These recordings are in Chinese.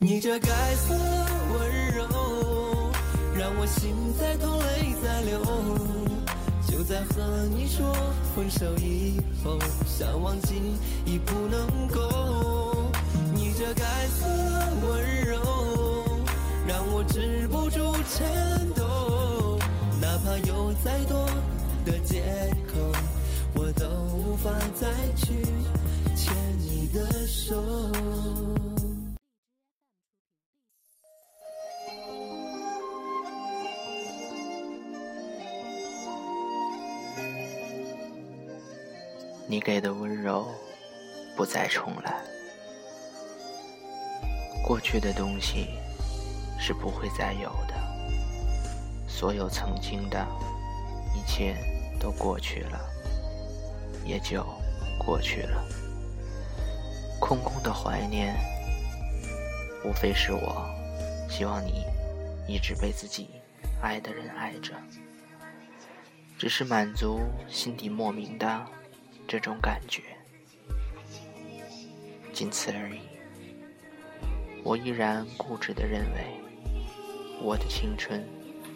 你这该死的温柔，让我心在痛，泪在流。就在和你说分手以后，想忘记已不能够。你这该死的温柔，让我止不住颤抖。哪怕有再多的借口，我都无法再去牵你的手。你给的温柔不再重来，过去的东西是不会再有的，所有曾经的一切都过去了，也就过去了。空空的怀念，无非是我希望你一直被自己爱的人爱着，只是满足心底莫名的。这种感觉，仅此而已。我依然固执的认为，我的青春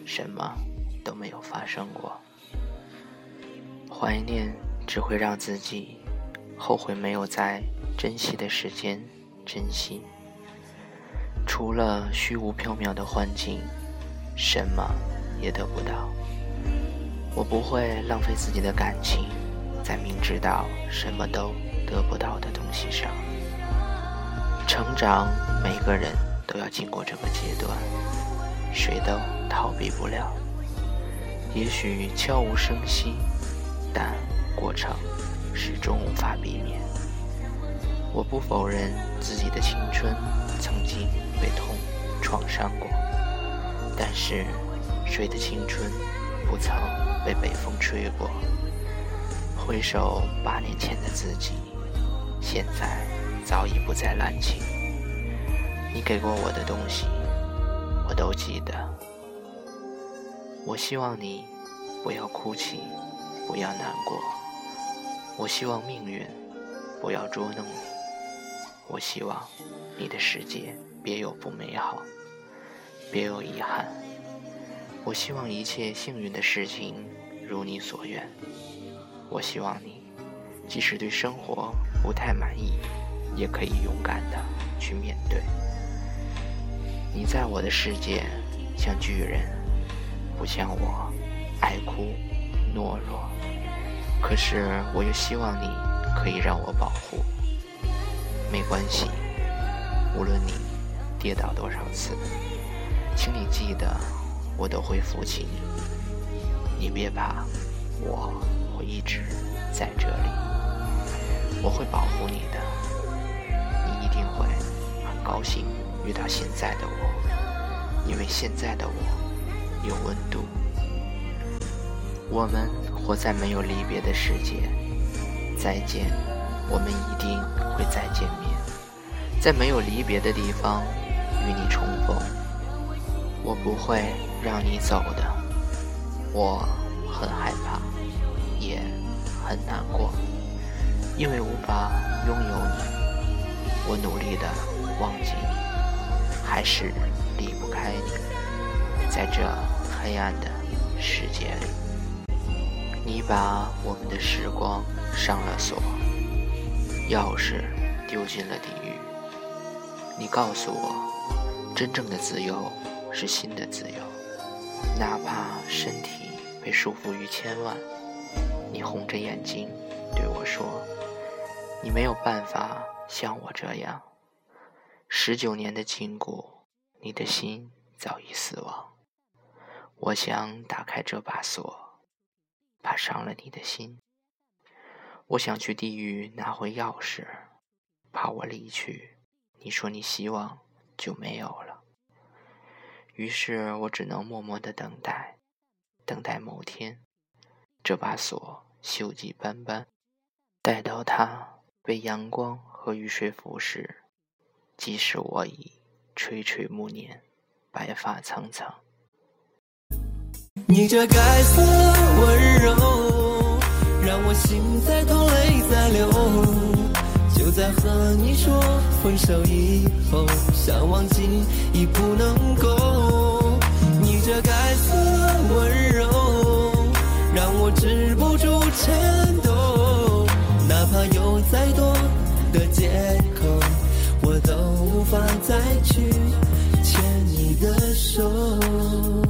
什么都没有发生过。怀念只会让自己后悔没有在珍惜的时间珍惜。除了虚无缥缈的幻境，什么也得不到。我不会浪费自己的感情。在明知道什么都得不到的东西上，成长，每个人都要经过这个阶段，谁都逃避不了。也许悄无声息，但过程始终无法避免。我不否认自己的青春曾经被痛创伤过，但是谁的青春不曾被北风吹过？回首八年前的自己，现在早已不再滥情。你给过我的东西，我都记得。我希望你不要哭泣，不要难过。我希望命运不要捉弄你。我希望你的世界别有不美好，别有遗憾。我希望一切幸运的事情如你所愿。我希望你，即使对生活不太满意，也可以勇敢的去面对。你在我的世界像巨人，不像我爱哭懦弱。可是我又希望你可以让我保护。没关系，无论你跌倒多少次，请你记得，我都会扶起你。你别怕，我。一直在这里，我会保护你的。你一定会很高兴遇到现在的我，因为现在的我有温度。我们活在没有离别的世界，再见，我们一定会再见面，在没有离别的地方与你重逢。我不会让你走的，我很害怕。也很难过，因为无法拥有你。我努力的忘记你，还是离不开你。在这黑暗的世界里，你把我们的时光上了锁，钥匙丢进了地狱。你告诉我，真正的自由是新的自由，哪怕身体被束缚于千万。你红着眼睛对我说：“你没有办法像我这样，十九年的禁锢，你的心早已死亡。我想打开这把锁，怕伤了你的心。我想去地狱拿回钥匙，怕我离去，你说你希望就没有了。于是我只能默默的等待，等待某天。”这把锁锈迹斑斑，待到它被阳光和雨水腐蚀，即使我已垂垂暮年，白发苍苍。你这该死的温柔，让我心在痛，泪在流。就在和你说分手以后，想忘记已不能够。颤抖。哪怕有再多的借口，我都无法再去牵你的手。